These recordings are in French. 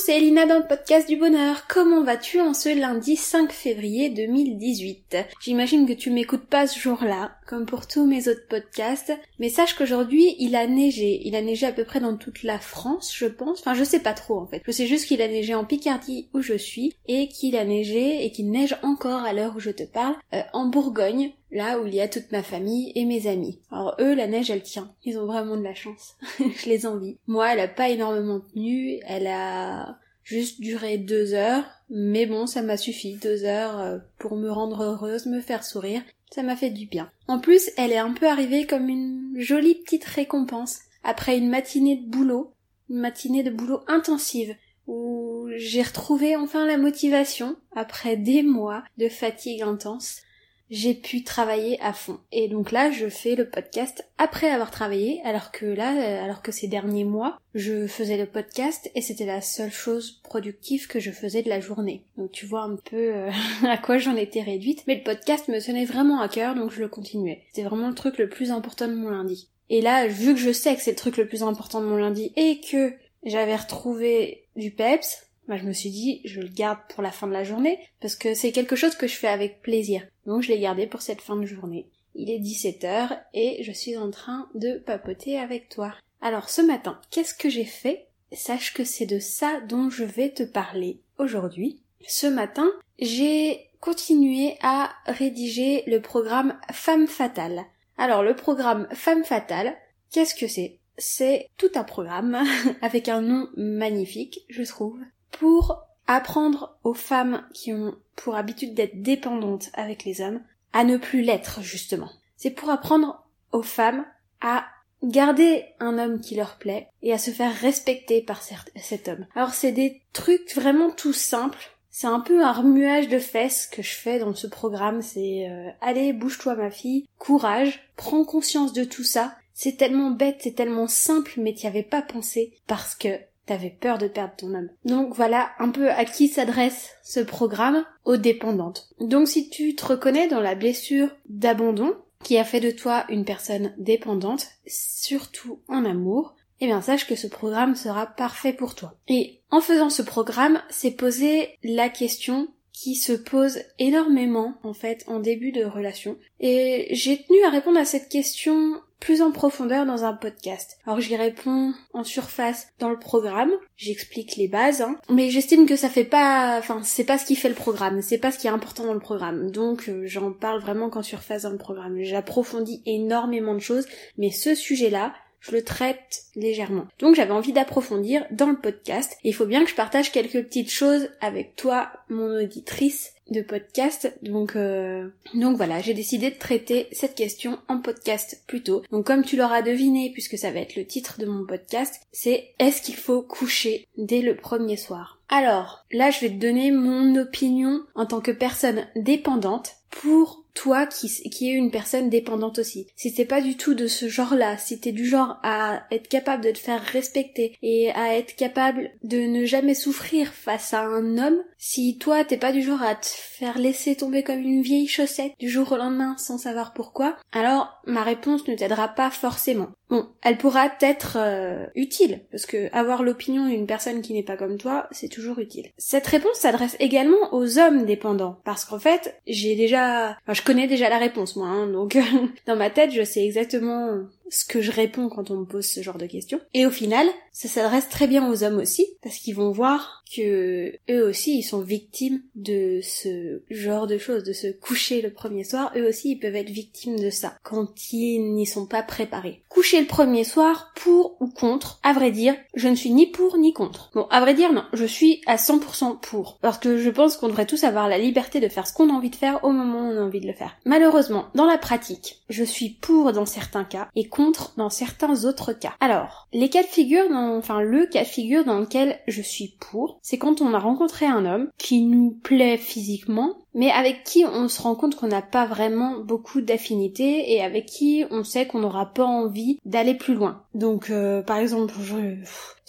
c'est Elina dans le podcast du bonheur. Comment vas-tu en ce lundi 5 février 2018 J'imagine que tu m'écoutes pas ce jour-là, comme pour tous mes autres podcasts, mais sache qu'aujourd'hui il a neigé. Il a neigé à peu près dans toute la France, je pense. Enfin, je sais pas trop en fait. Je sais juste qu'il a neigé en Picardie où je suis, et qu'il a neigé et qu'il neige encore à l'heure où je te parle euh, en Bourgogne, là où il y a toute ma famille et mes amis. Alors eux, la neige, elle tient. Ils ont vraiment de la chance. je les envie. Moi, elle a pas énormément tenu. Elle a juste duré deux heures. Mais bon, ça m'a suffi. Deux heures euh, pour me rendre heureuse, me faire sourire. Ça m'a fait du bien. En plus, elle est un peu arrivée comme une jolie petite récompense. Après une matinée de boulot. Une matinée de boulot intensive où j'ai retrouvé enfin la motivation après des mois de fatigue intense j'ai pu travailler à fond. Et donc là, je fais le podcast après avoir travaillé, alors que là, euh, alors que ces derniers mois, je faisais le podcast et c'était la seule chose productive que je faisais de la journée. Donc tu vois un peu euh, à quoi j'en étais réduite. Mais le podcast me tenait vraiment à cœur, donc je le continuais. C'était vraiment le truc le plus important de mon lundi. Et là, vu que je sais que c'est le truc le plus important de mon lundi et que j'avais retrouvé du peps, bah, je me suis dit, je le garde pour la fin de la journée, parce que c'est quelque chose que je fais avec plaisir. Donc je l'ai gardé pour cette fin de journée. Il est 17h et je suis en train de papoter avec toi. Alors ce matin, qu'est-ce que j'ai fait? Sache que c'est de ça dont je vais te parler aujourd'hui. Ce matin, j'ai continué à rédiger le programme Femme Fatale. Alors le programme Femme Fatale, qu'est-ce que c'est? C'est tout un programme avec un nom magnifique, je trouve, pour apprendre aux femmes qui ont pour habitude d'être dépendantes avec les hommes à ne plus l'être justement. C'est pour apprendre aux femmes à garder un homme qui leur plaît et à se faire respecter par cet homme. Alors c'est des trucs vraiment tout simples. C'est un peu un remuage de fesses que je fais dans ce programme. C'est euh, allez, bouge-toi ma fille, courage, prends conscience de tout ça. C'est tellement bête, c'est tellement simple, mais t'y avais pas pensé parce que t'avais peur de perdre ton homme. Donc voilà un peu à qui s'adresse ce programme, aux dépendantes. Donc si tu te reconnais dans la blessure d'abandon, qui a fait de toi une personne dépendante, surtout en amour, eh bien sache que ce programme sera parfait pour toi. Et en faisant ce programme, c'est poser la question qui se pose énormément en fait en début de relation. Et j'ai tenu à répondre à cette question plus en profondeur dans un podcast. Alors j'y réponds en surface dans le programme, j'explique les bases, hein. mais j'estime que ça fait pas, enfin c'est pas ce qui fait le programme, c'est pas ce qui est important dans le programme, donc euh, j'en parle vraiment qu'en surface dans le programme. J'approfondis énormément de choses, mais ce sujet-là, je le traite légèrement. Donc j'avais envie d'approfondir dans le podcast il faut bien que je partage quelques petites choses avec toi, mon auditrice de podcast. Donc euh, donc voilà, j'ai décidé de traiter cette question en podcast plutôt. Donc comme tu l'auras deviné puisque ça va être le titre de mon podcast, c'est est-ce qu'il faut coucher dès le premier soir? Alors, là je vais te donner mon opinion en tant que personne dépendante pour toi qui, qui es une personne dépendante aussi. Si t'es pas du tout de ce genre-là, si t'es du genre à être capable de te faire respecter et à être capable de ne jamais souffrir face à un homme, si toi t'es pas du genre à te faire laisser tomber comme une vieille chaussette du jour au lendemain sans savoir pourquoi, alors ma réponse ne t'aidera pas forcément. Bon, elle pourra être euh, utile, parce que avoir l'opinion d'une personne qui n'est pas comme toi, c'est toujours utile. Cette réponse s'adresse également aux hommes dépendants, parce qu'en fait, j'ai déjà, enfin, je connais déjà la réponse moi, hein, donc dans ma tête, je sais exactement ce que je réponds quand on me pose ce genre de questions. Et au final, ça s'adresse très bien aux hommes aussi, parce qu'ils vont voir que eux aussi ils sont victimes de ce genre de choses, de se coucher le premier soir, eux aussi ils peuvent être victimes de ça quand ils n'y sont pas préparés. Coucher le premier soir, pour ou contre, à vrai dire, je ne suis ni pour ni contre. Bon, à vrai dire non, je suis à 100% pour, parce que je pense qu'on devrait tous avoir la liberté de faire ce qu'on a envie de faire au moment où on a envie de le faire. Malheureusement, dans la pratique, je suis pour dans certains cas et dans certains autres cas. Alors, les cas de figure dans, enfin le cas de figure dans lequel je suis pour, c'est quand on a rencontré un homme qui nous plaît physiquement, mais avec qui on se rend compte qu'on n'a pas vraiment beaucoup d'affinités et avec qui on sait qu'on n'aura pas envie d'aller plus loin. Donc euh, par exemple, je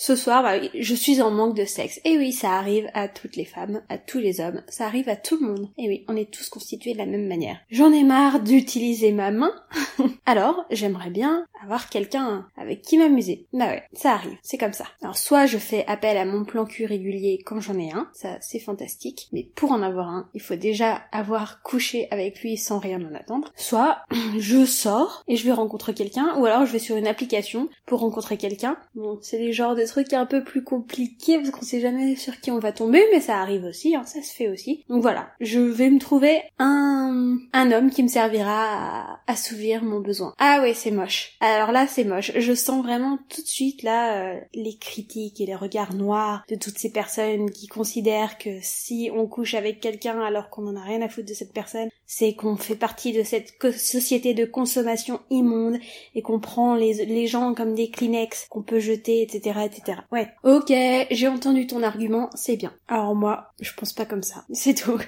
ce soir, bah, je suis en manque de sexe. Et oui, ça arrive à toutes les femmes, à tous les hommes, ça arrive à tout le monde. Et oui, on est tous constitués de la même manière. J'en ai marre d'utiliser ma main, alors j'aimerais bien avoir quelqu'un avec qui m'amuser. Bah ouais, ça arrive, c'est comme ça. Alors soit je fais appel à mon plan cul régulier quand j'en ai un, ça c'est fantastique, mais pour en avoir un, il faut déjà avoir couché avec lui sans rien en attendre. Soit je sors et je vais rencontrer quelqu'un, ou alors je vais sur une application pour rencontrer quelqu'un. Bon, c'est des genres de trucs un peu plus compliqués parce qu'on sait jamais sur qui on va tomber, mais ça arrive aussi, hein, ça se fait aussi. Donc voilà, je vais me trouver un, un homme qui me servira à assouvir mon besoin. Ah ouais, c'est moche. Alors là, c'est moche. Je sens vraiment tout de suite là euh, les critiques et les regards noirs de toutes ces personnes qui considèrent que si on couche avec quelqu'un alors qu'on en a rien à foutre de cette personne, c'est qu'on fait partie de cette société de consommation immonde et qu'on prend les, les gens comme des Kleenex qu'on peut jeter, etc. Ouais. Ok, j'ai entendu ton argument, c'est bien. Alors moi, je pense pas comme ça. C'est tout.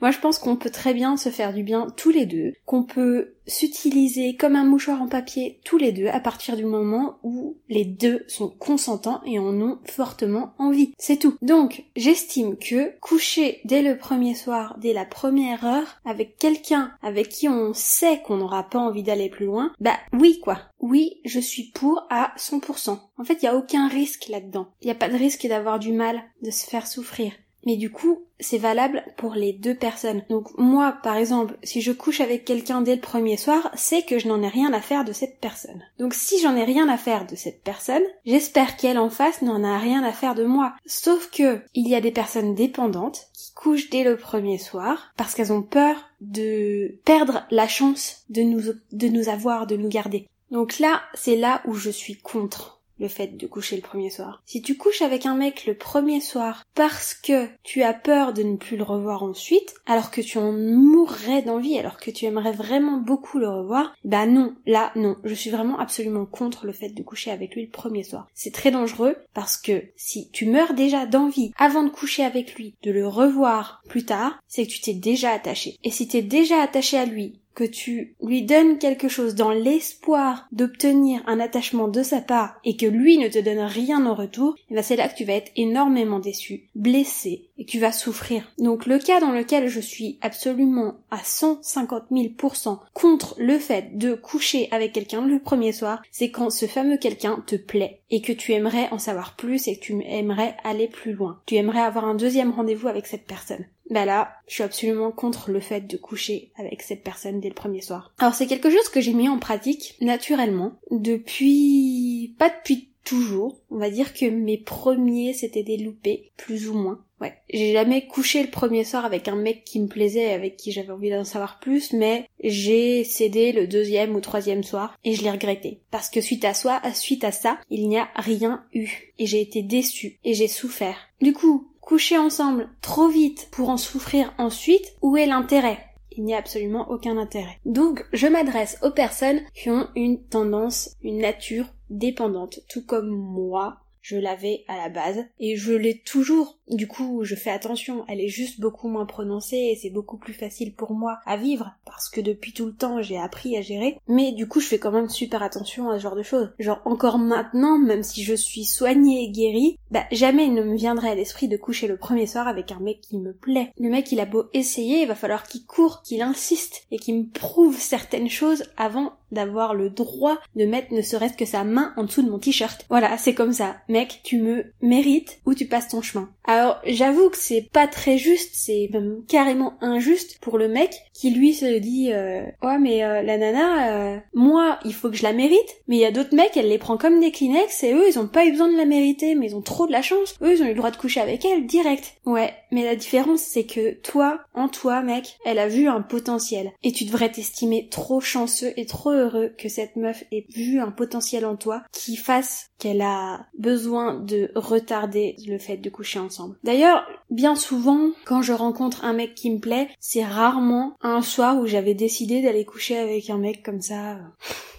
Moi, je pense qu'on peut très bien se faire du bien tous les deux, qu'on peut s'utiliser comme un mouchoir en papier tous les deux à partir du moment où les deux sont consentants et en ont fortement envie. C'est tout. Donc, j'estime que coucher dès le premier soir, dès la première heure, avec quelqu'un avec qui on sait qu'on n'aura pas envie d'aller plus loin, bah oui quoi. Oui, je suis pour à 100%. En fait, il n'y a aucun risque là-dedans. Il n'y a pas de risque d'avoir du mal, de se faire souffrir. Mais du coup, c'est valable pour les deux personnes. Donc moi, par exemple, si je couche avec quelqu'un dès le premier soir, c'est que je n'en ai rien à faire de cette personne. Donc si j'en ai rien à faire de cette personne, j'espère qu'elle en face n'en a rien à faire de moi. Sauf que il y a des personnes dépendantes qui couchent dès le premier soir parce qu'elles ont peur de perdre la chance de nous, de nous avoir, de nous garder. Donc là, c'est là où je suis contre le fait de coucher le premier soir. Si tu couches avec un mec le premier soir parce que tu as peur de ne plus le revoir ensuite, alors que tu en mourrais d'envie, alors que tu aimerais vraiment beaucoup le revoir, bah non, là non, je suis vraiment absolument contre le fait de coucher avec lui le premier soir. C'est très dangereux parce que si tu meurs déjà d'envie avant de coucher avec lui, de le revoir plus tard, c'est que tu t'es déjà attaché. Et si t'es déjà attaché à lui que tu lui donnes quelque chose dans l'espoir d'obtenir un attachement de sa part et que lui ne te donne rien en retour, et eh ben c'est là que tu vas être énormément déçu, blessé et tu vas souffrir. Donc le cas dans lequel je suis absolument à 150 000% contre le fait de coucher avec quelqu'un le premier soir, c'est quand ce fameux quelqu'un te plaît et que tu aimerais en savoir plus et que tu aimerais aller plus loin. Tu aimerais avoir un deuxième rendez-vous avec cette personne bah là, je suis absolument contre le fait de coucher avec cette personne dès le premier soir. Alors c'est quelque chose que j'ai mis en pratique naturellement depuis pas depuis toujours. On va dire que mes premiers c'était des loupés, plus ou moins. Ouais. J'ai jamais couché le premier soir avec un mec qui me plaisait, avec qui j'avais envie d'en savoir plus, mais j'ai cédé le deuxième ou troisième soir et je l'ai regretté. Parce que suite à soi, suite à ça, il n'y a rien eu. Et j'ai été déçue. Et j'ai souffert. Du coup, coucher ensemble trop vite pour en souffrir ensuite, où est l'intérêt? Il n'y a absolument aucun intérêt. Donc, je m'adresse aux personnes qui ont une tendance, une nature dépendante, tout comme moi, je l'avais à la base et je l'ai toujours. Du coup, je fais attention, elle est juste beaucoup moins prononcée et c'est beaucoup plus facile pour moi à vivre parce que depuis tout le temps j'ai appris à gérer. Mais du coup, je fais quand même super attention à ce genre de choses. Genre encore maintenant, même si je suis soignée et guérie, bah jamais il ne me viendrait à l'esprit de coucher le premier soir avec un mec qui me plaît. Le mec, il a beau essayer, il va falloir qu'il court, qu'il insiste et qu'il me prouve certaines choses avant d'avoir le droit de mettre ne serait-ce que sa main en dessous de mon t-shirt. Voilà, c'est comme ça. Mec, tu me mérites ou tu passes ton chemin. Alors, j'avoue que c'est pas très juste, c'est même carrément injuste pour le mec qui lui se dit euh, ouais mais euh, la nana euh, moi il faut que je la mérite. Mais il y a d'autres mecs elle les prend comme des Kleenex et eux ils ont pas eu besoin de la mériter mais ils ont trop de la chance. Eux ils ont eu le droit de coucher avec elle direct. Ouais mais la différence c'est que toi en toi mec elle a vu un potentiel. Et tu devrais t'estimer trop chanceux et trop heureux que cette meuf ait vu un potentiel en toi qui fasse qu'elle a besoin de retarder le fait de coucher D'ailleurs, bien souvent, quand je rencontre un mec qui me plaît, c'est rarement un soir où j'avais décidé d'aller coucher avec un mec comme ça.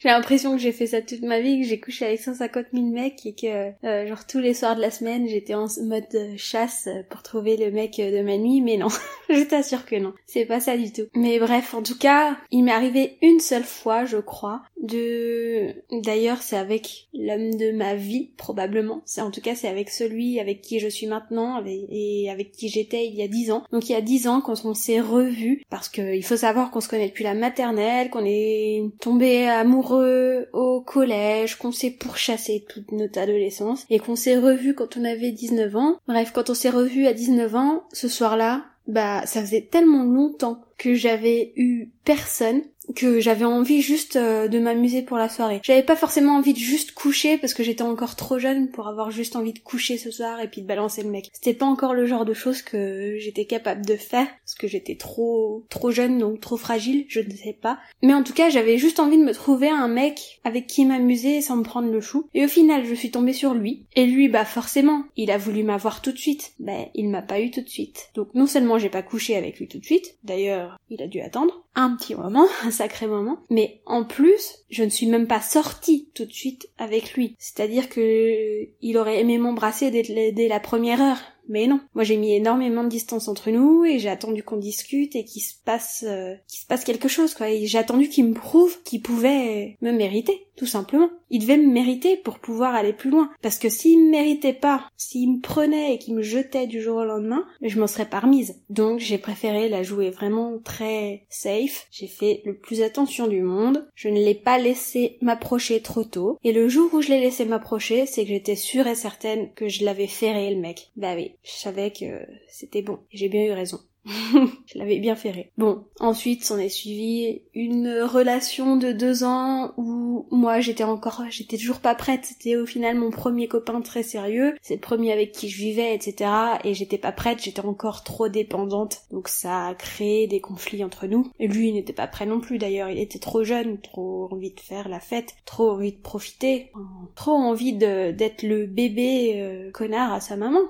J'ai l'impression que j'ai fait ça toute ma vie, que j'ai couché avec 150 000 mecs et que euh, genre tous les soirs de la semaine j'étais en mode chasse pour trouver le mec de ma nuit, mais non, je t'assure que non, c'est pas ça du tout. Mais bref, en tout cas, il m'est arrivé une seule fois, je crois, de d'ailleurs c'est avec l'homme de ma vie probablement. C'est en tout cas c'est avec celui avec qui je suis maintenant et avec qui j'étais il y a dix ans. Donc il y a dix ans quand on s'est revus parce que il faut savoir qu'on se connaît depuis la maternelle qu'on est tombé amoureux au collège qu'on s'est pourchassé toute notre adolescence et qu'on s'est revus quand on avait 19 ans. Bref quand on s'est revus à 19 ans ce soir-là bah ça faisait tellement longtemps que j'avais eu personne que j'avais envie juste euh, de m'amuser pour la soirée. J'avais pas forcément envie de juste coucher parce que j'étais encore trop jeune pour avoir juste envie de coucher ce soir et puis de balancer le mec. C'était pas encore le genre de choses que j'étais capable de faire parce que j'étais trop trop jeune donc trop fragile, je ne sais pas. Mais en tout cas, j'avais juste envie de me trouver un mec avec qui m'amuser sans me prendre le chou. Et au final, je suis tombée sur lui. Et lui, bah forcément, il a voulu m'avoir tout de suite. Ben, il m'a pas eu tout de suite. Donc non seulement j'ai pas couché avec lui tout de suite, d'ailleurs, il a dû attendre un petit moment, moment. Mais en plus, je ne suis même pas sortie tout de suite avec lui. C'est-à-dire que il aurait aimé m'embrasser dès, la première heure. Mais non, moi j'ai mis énormément de distance entre nous et j'ai attendu qu'on discute et qu'il se passe euh, qu'il se passe quelque chose quoi. Et j'ai attendu qu'il me prouve qu'il pouvait me mériter, tout simplement. Il devait me mériter pour pouvoir aller plus loin. Parce que s'il me méritait pas, s'il me prenait et qu'il me jetait du jour au lendemain, je m'en serais pas remise. Donc j'ai préféré la jouer vraiment très safe. J'ai fait le plus attention du monde. Je ne l'ai pas laissé m'approcher trop tôt. Et le jour où je l'ai laissé m'approcher, c'est que j'étais sûre et certaine que je l'avais ferré le mec. Bah oui je savais que c'était bon. J'ai bien eu raison. je l'avais bien ferré. Bon, ensuite s'en est suivi une relation de deux ans où moi j'étais encore, j'étais toujours pas prête. C'était au final mon premier copain très sérieux. C'est le premier avec qui je vivais, etc. Et j'étais pas prête, j'étais encore trop dépendante. Donc ça a créé des conflits entre nous. Et lui il n'était pas prêt non plus d'ailleurs. Il était trop jeune, trop envie de faire la fête, trop envie de profiter, trop envie d'être le bébé euh, connard à sa maman.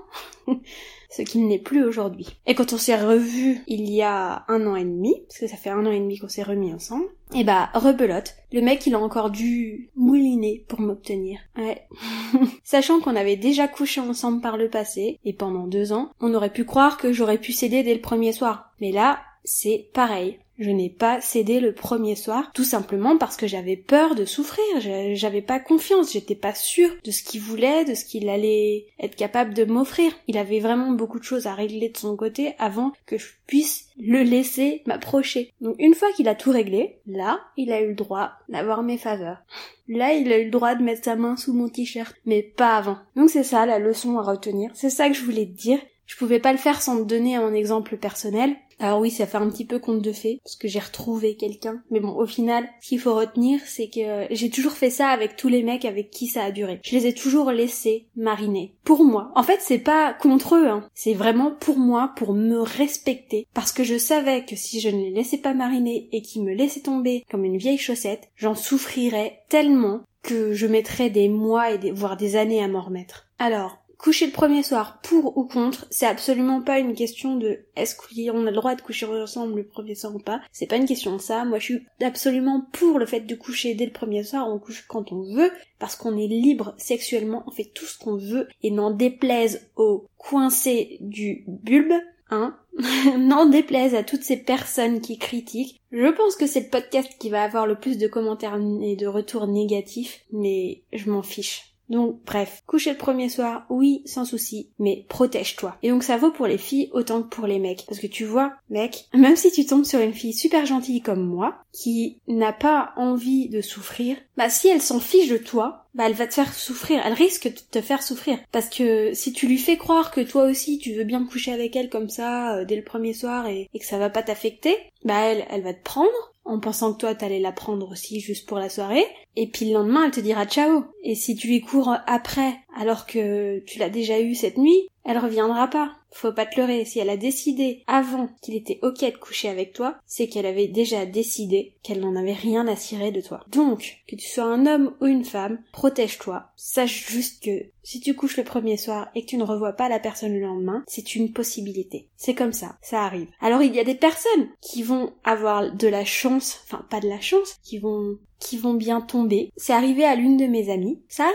ce qu'il n'est plus aujourd'hui. Et quand on s'est revus il y a un an et demi, parce que ça fait un an et demi qu'on s'est remis ensemble, et eh bah rebelote, le mec il a encore dû mouliner pour m'obtenir. Ouais. Sachant qu'on avait déjà couché ensemble par le passé, et pendant deux ans, on aurait pu croire que j'aurais pu céder dès le premier soir. Mais là, c'est pareil je n'ai pas cédé le premier soir, tout simplement parce que j'avais peur de souffrir, j'avais pas confiance, j'étais pas sûre de ce qu'il voulait, de ce qu'il allait être capable de m'offrir. Il avait vraiment beaucoup de choses à régler de son côté avant que je puisse le laisser m'approcher. Donc une fois qu'il a tout réglé, là, il a eu le droit d'avoir mes faveurs. Là, il a eu le droit de mettre sa main sous mon t-shirt, mais pas avant. Donc c'est ça la leçon à retenir. C'est ça que je voulais te dire. Je pouvais pas le faire sans te donner un exemple personnel. Alors oui, ça fait un petit peu conte de fées, parce que j'ai retrouvé quelqu'un. Mais bon, au final, ce qu'il faut retenir, c'est que j'ai toujours fait ça avec tous les mecs avec qui ça a duré. Je les ai toujours laissés mariner. Pour moi. En fait, c'est pas contre eux, hein. C'est vraiment pour moi, pour me respecter. Parce que je savais que si je ne les laissais pas mariner et qu'ils me laissaient tomber comme une vieille chaussette, j'en souffrirais tellement que je mettrais des mois et des, voire des années à m'en remettre. Alors, Coucher le premier soir, pour ou contre, c'est absolument pas une question de est-ce qu'on a le droit de coucher ensemble le premier soir ou pas. C'est pas une question de ça. Moi, je suis absolument pour le fait de coucher dès le premier soir. On couche quand on veut, parce qu'on est libre sexuellement, on fait tout ce qu'on veut, et n'en déplaise au coincé du bulbe, hein. n'en déplaise à toutes ces personnes qui critiquent. Je pense que c'est le podcast qui va avoir le plus de commentaires et de retours négatifs, mais je m'en fiche. Donc bref, coucher le premier soir, oui, sans souci, mais protège-toi. Et donc ça vaut pour les filles autant que pour les mecs. Parce que tu vois, mec, même si tu tombes sur une fille super gentille comme moi, qui n'a pas envie de souffrir, bah si elle s'en fiche de toi, bah elle va te faire souffrir, elle risque de te faire souffrir. Parce que si tu lui fais croire que toi aussi tu veux bien coucher avec elle comme ça euh, dès le premier soir et, et que ça va pas t'affecter, bah elle, elle va te prendre en pensant que toi t'allais la prendre aussi juste pour la soirée, et puis le lendemain elle te dira ciao. Et si tu lui cours après alors que tu l'as déjà eu cette nuit, elle reviendra pas. Faut pas te leurrer, si elle a décidé avant qu'il était ok de coucher avec toi, c'est qu'elle avait déjà décidé qu'elle n'en avait rien à cirer de toi. Donc, que tu sois un homme ou une femme, protège-toi. Sache juste que si tu couches le premier soir et que tu ne revois pas la personne le lendemain, c'est une possibilité. C'est comme ça, ça arrive. Alors il y a des personnes qui vont avoir de la chance, enfin pas de la chance, qui vont qui vont bien tomber. C'est arrivé à l'une de mes amies. Ça arrive,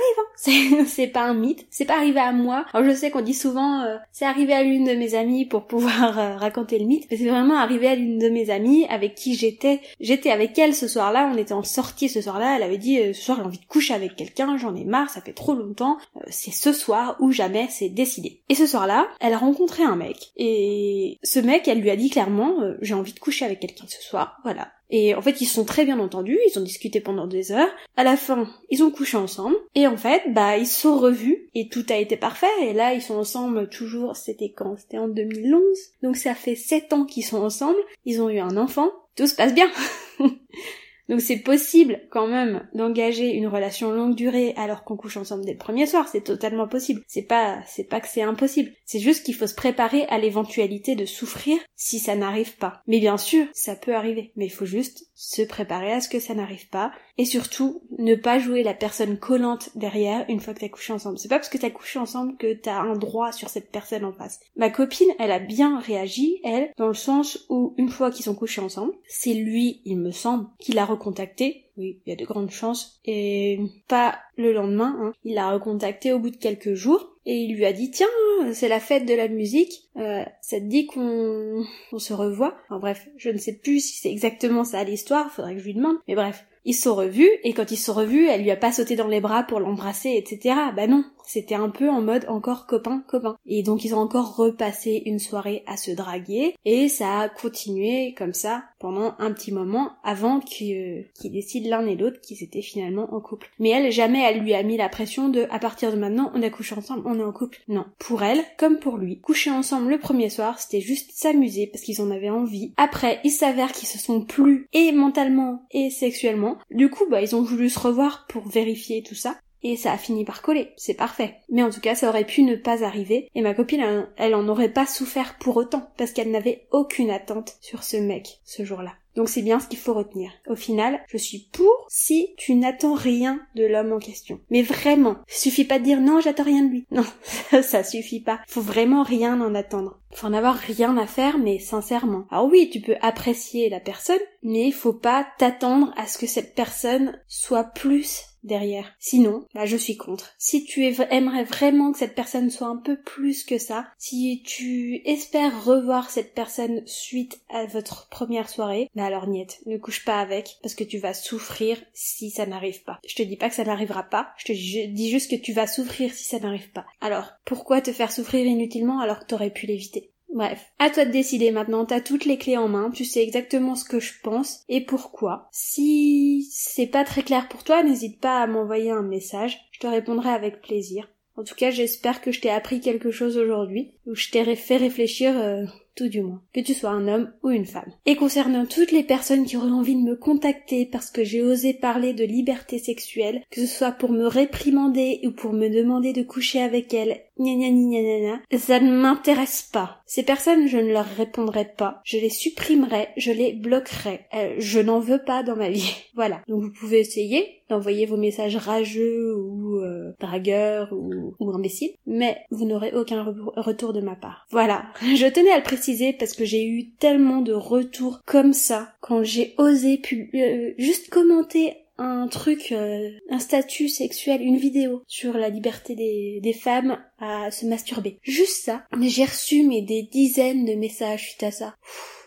hein c'est pas un mythe. C'est pas arrivé à moi. Alors je sais qu'on dit souvent euh, c'est arrivé à l'une de mes amies pour pouvoir euh, raconter le mythe, mais c'est vraiment arrivé à l'une de mes amies avec qui j'étais. J'étais avec elle ce soir-là, on était en sortie ce soir-là. Elle avait dit ce soir j'ai envie de coucher avec quelqu'un, j'en ai marre, ça fait trop longtemps. c'est ce soir ou jamais, c'est décidé. Et ce soir-là, elle a rencontré un mec et ce mec, elle lui a dit clairement j'ai envie de coucher avec quelqu'un ce soir. Voilà. Et en fait, ils se sont très bien entendus, ils ont discuté pendant des heures. À la fin, ils ont couché ensemble. Et en fait, bah, ils se sont revus et tout a été parfait. Et là, ils sont ensemble toujours, c'était quand? C'était en 2011. Donc ça fait sept ans qu'ils sont ensemble. Ils ont eu un enfant. Tout se passe bien. Donc c'est possible quand même d'engager une relation longue durée alors qu'on couche ensemble dès le premier soir, c'est totalement possible. C'est pas c'est pas que c'est impossible, c'est juste qu'il faut se préparer à l'éventualité de souffrir si ça n'arrive pas. Mais bien sûr, ça peut arriver, mais il faut juste se préparer à ce que ça n'arrive pas et surtout ne pas jouer la personne collante derrière une fois que t'as couché ensemble. C'est pas parce que t'as couché ensemble que t'as un droit sur cette personne en face. Ma copine, elle a bien réagi, elle, dans le sens où une fois qu'ils ont couché ensemble, c'est lui, il me semble, qui l'a recontacté oui, il y a de grandes chances. Et pas le lendemain, hein. il l'a recontacté au bout de quelques jours et il lui a dit tiens, c'est la fête de la musique, euh, ça te dit qu'on se revoit? Enfin bref, je ne sais plus si c'est exactement ça l'histoire, faudrait que je lui demande. Mais bref, ils se sont revus, et quand ils se sont revus, elle lui a pas sauté dans les bras pour l'embrasser, etc. Bah non, c'était un peu en mode encore copain, copain. Et donc ils ont encore repassé une soirée à se draguer, et ça a continué comme ça pendant un petit moment avant qu'ils décident l'un et l'autre qu'ils étaient finalement en couple. Mais elle, jamais elle lui a mis la pression de à partir de maintenant on a couché ensemble, on est en couple. Non. Pour elle, comme pour lui, coucher ensemble le premier soir, c'était juste s'amuser parce qu'ils en avaient envie. Après, il s'avère qu'ils se sont plus et mentalement et sexuellement du coup, bah, ils ont voulu se revoir pour vérifier tout ça. Et ça a fini par coller, c'est parfait. Mais en tout cas, ça aurait pu ne pas arriver, et ma copine, elle en aurait pas souffert pour autant, parce qu'elle n'avait aucune attente sur ce mec, ce jour-là. Donc c'est bien ce qu'il faut retenir. Au final, je suis pour si tu n'attends rien de l'homme en question. Mais vraiment, suffit pas de dire non, j'attends rien de lui. Non, ça, suffit pas. Faut vraiment rien en attendre. Faut en avoir rien à faire, mais sincèrement. Alors oui, tu peux apprécier la personne, mais faut pas t'attendre à ce que cette personne soit plus derrière. Sinon, bah je suis contre. Si tu aimerais vraiment que cette personne soit un peu plus que ça, si tu espères revoir cette personne suite à votre première soirée, bah alors niette, ne couche pas avec parce que tu vas souffrir si ça n'arrive pas. Je te dis pas que ça n'arrivera pas, je te dis juste que tu vas souffrir si ça n'arrive pas. Alors, pourquoi te faire souffrir inutilement alors que t'aurais pu l'éviter? Bref, à toi de décider maintenant, t'as toutes les clés en main, tu sais exactement ce que je pense et pourquoi. Si c'est pas très clair pour toi, n'hésite pas à m'envoyer un message, je te répondrai avec plaisir. En tout cas, j'espère que je t'ai appris quelque chose aujourd'hui, ou je t'ai fait réfléchir euh, tout du moins, que tu sois un homme ou une femme. Et concernant toutes les personnes qui auraient envie de me contacter parce que j'ai osé parler de liberté sexuelle, que ce soit pour me réprimander ou pour me demander de coucher avec elles, ça ne m'intéresse pas. Ces personnes, je ne leur répondrai pas, je les supprimerai, je les bloquerai. Euh, je n'en veux pas dans ma vie. voilà. Donc vous pouvez essayer d'envoyer vos messages rageux ou euh, dragueurs ou, imbéciles, mais vous n'aurez aucun retour de ma part. Voilà. Je tenais à le préciser parce que j'ai eu tellement de retours comme ça quand j'ai osé euh, juste commenter un truc, euh, un statut sexuel, une vidéo sur la liberté des femmes à se masturber. Juste ça. J'ai reçu mais des dizaines de messages suite à ça.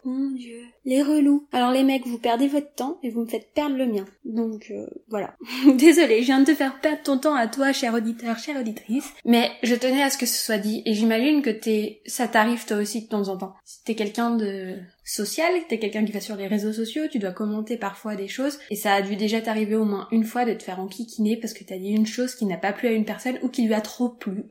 mon dieu. Les relous. Alors les mecs, vous perdez votre temps et vous me faites perdre le mien. Donc euh, voilà. Désolée, je viens de te faire perdre ton temps à toi, cher auditeur, chère auditrice. Mais je tenais à ce que ce soit dit et j'imagine que t'es, ça t'arrive toi aussi de temps en temps. Si t'es quelqu'un de social, t'es quelqu'un qui va sur les réseaux sociaux, tu dois commenter parfois des choses, et ça a dû déjà t'arriver au moins une fois de te faire enquiquiner parce que t'as dit une chose qui n'a pas plu à une personne ou qui lui a trop plu,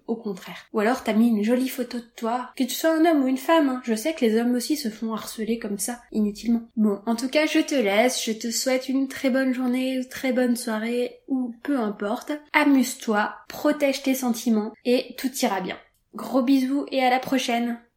Ou alors t'as mis une jolie photo de toi, que tu sois un homme ou une femme, hein. je sais que les hommes aussi se font harceler comme ça, inutilement. Bon, en tout cas, je te laisse, je te souhaite une très bonne journée, une très bonne soirée, ou peu importe. Amuse-toi, protège tes sentiments, et tout ira bien. Gros bisous et à la prochaine